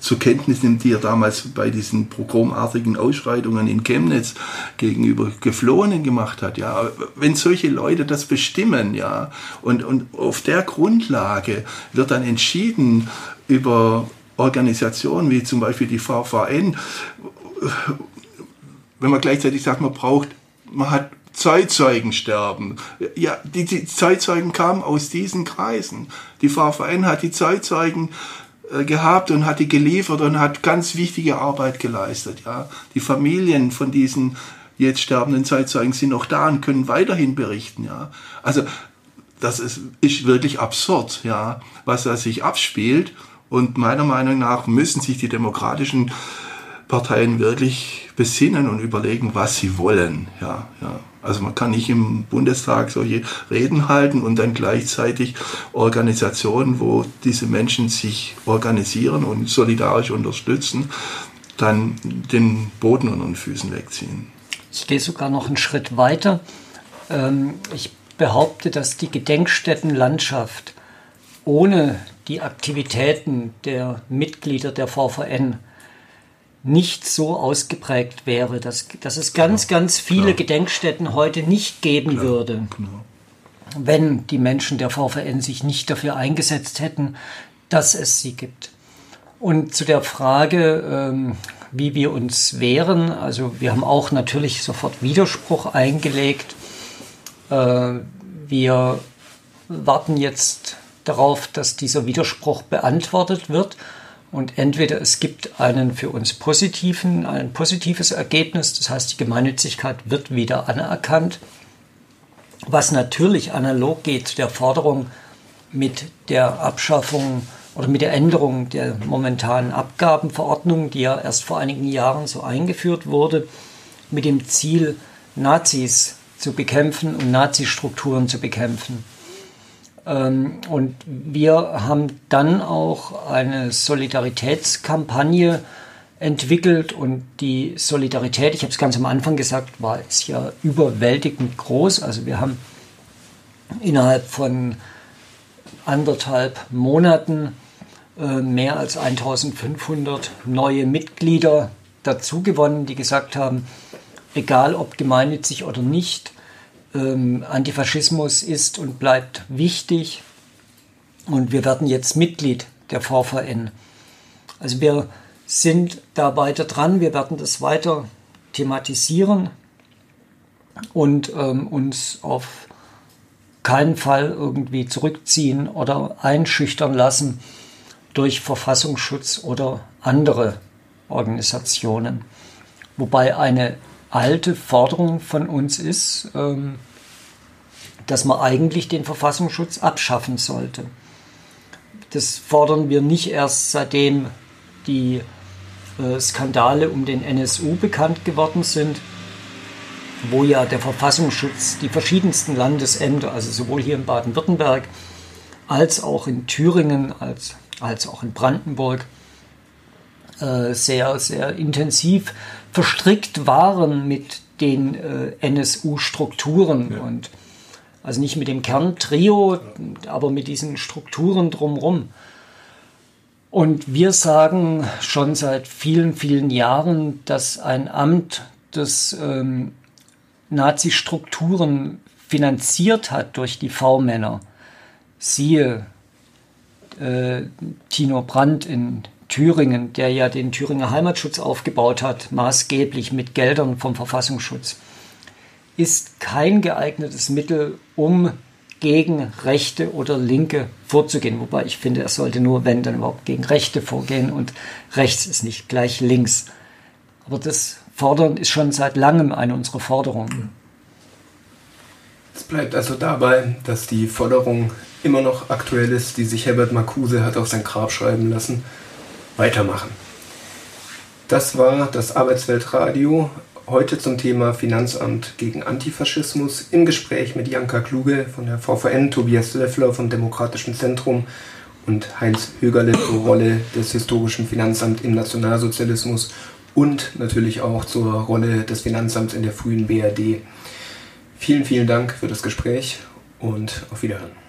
[SPEAKER 4] zur Kenntnis nimmt, die er damals bei diesen programartigen Ausschreitungen in Chemnitz gegenüber Geflohenen gemacht hat. Ja, wenn solche Leute das bestimmen, ja, und, und auf der Grundlage wird dann entschieden über Organisationen wie zum Beispiel die VVN, wenn man gleichzeitig sagt, man braucht, man hat Zeitzeugen sterben. Ja, die, die Zeitzeugen kamen aus diesen Kreisen. Die VVN hat die Zeitzeugen gehabt und hat die geliefert und hat ganz wichtige Arbeit geleistet. Ja. Die Familien von diesen jetzt sterbenden Zeitzeugen sind noch da und können weiterhin berichten. Ja. Also das ist, ist wirklich absurd, ja, was da sich abspielt. Und meiner Meinung nach müssen sich die demokratischen Parteien wirklich besinnen und überlegen, was sie wollen. Ja, ja. Also man kann nicht im Bundestag solche Reden halten und dann gleichzeitig Organisationen, wo diese Menschen sich organisieren und solidarisch unterstützen, dann den Boden unter den Füßen wegziehen.
[SPEAKER 2] Ich gehe sogar noch einen Schritt weiter. Ähm, ich behaupte, dass die Gedenkstättenlandschaft ohne die Aktivitäten der Mitglieder der VVN nicht so ausgeprägt wäre, dass, dass es ganz, klar, ganz viele klar. Gedenkstätten heute nicht geben klar, würde, wenn die Menschen der VVN sich nicht dafür eingesetzt hätten, dass es sie gibt. Und zu der Frage, ähm, wie wir uns wehren, also wir haben auch natürlich sofort Widerspruch eingelegt. Äh, wir warten jetzt darauf, dass dieser Widerspruch beantwortet wird. Und entweder es gibt einen für uns positiven, ein positives Ergebnis, das heißt, die Gemeinnützigkeit wird wieder anerkannt, was natürlich analog geht zu der Forderung mit der Abschaffung oder mit der Änderung der momentanen Abgabenverordnung, die ja erst vor einigen Jahren so eingeführt wurde, mit dem Ziel, Nazis zu bekämpfen und Nazi-Strukturen zu bekämpfen. Ähm, und wir haben dann auch eine Solidaritätskampagne entwickelt und die Solidarität, ich habe es ganz am Anfang gesagt, war jetzt ja überwältigend groß. Also wir haben innerhalb von anderthalb Monaten äh, mehr als 1500 neue Mitglieder dazu gewonnen, die gesagt haben, egal ob gemeinnützig oder nicht, ähm, Antifaschismus ist und bleibt wichtig. Und wir werden jetzt Mitglied der VVN. Also wir sind da weiter dran, wir werden das weiter thematisieren und ähm, uns auf keinen Fall irgendwie zurückziehen oder einschüchtern lassen durch Verfassungsschutz oder andere Organisationen. Wobei eine alte Forderung von uns ist, ähm, dass man eigentlich den Verfassungsschutz abschaffen sollte. Das fordern wir nicht erst seitdem die äh, Skandale um den NSU bekannt geworden sind, wo ja der Verfassungsschutz die verschiedensten Landesämter, also sowohl hier in Baden-Württemberg als auch in Thüringen, als, als auch in Brandenburg, äh, sehr, sehr intensiv verstrickt waren mit den äh, NSU-Strukturen ja. und also nicht mit dem Kerntrio, aber mit diesen Strukturen drumherum. Und wir sagen schon seit vielen, vielen Jahren, dass ein Amt, das ähm, Nazi-Strukturen finanziert hat durch die V-Männer, siehe äh, Tino Brandt in Thüringen, der ja den Thüringer Heimatschutz aufgebaut hat, maßgeblich mit Geldern vom Verfassungsschutz, ist kein geeignetes Mittel, um gegen Rechte oder Linke vorzugehen. Wobei ich finde, er sollte nur, wenn, dann überhaupt gegen Rechte vorgehen und rechts ist nicht gleich links. Aber das Fordern ist schon seit langem eine unserer Forderungen.
[SPEAKER 1] Es bleibt also dabei, dass die Forderung immer noch aktuell ist, die sich Herbert Marcuse hat auf sein Grab schreiben lassen. Weitermachen. Das war das Arbeitsweltradio Heute zum Thema Finanzamt gegen Antifaschismus im Gespräch mit Janka Kluge von der VVN, Tobias Leffler vom Demokratischen Zentrum und Heinz Högerle zur Rolle des historischen Finanzamts im Nationalsozialismus und natürlich auch zur Rolle des Finanzamts in der frühen BRD. Vielen, vielen Dank für das Gespräch und auf Wiederhören.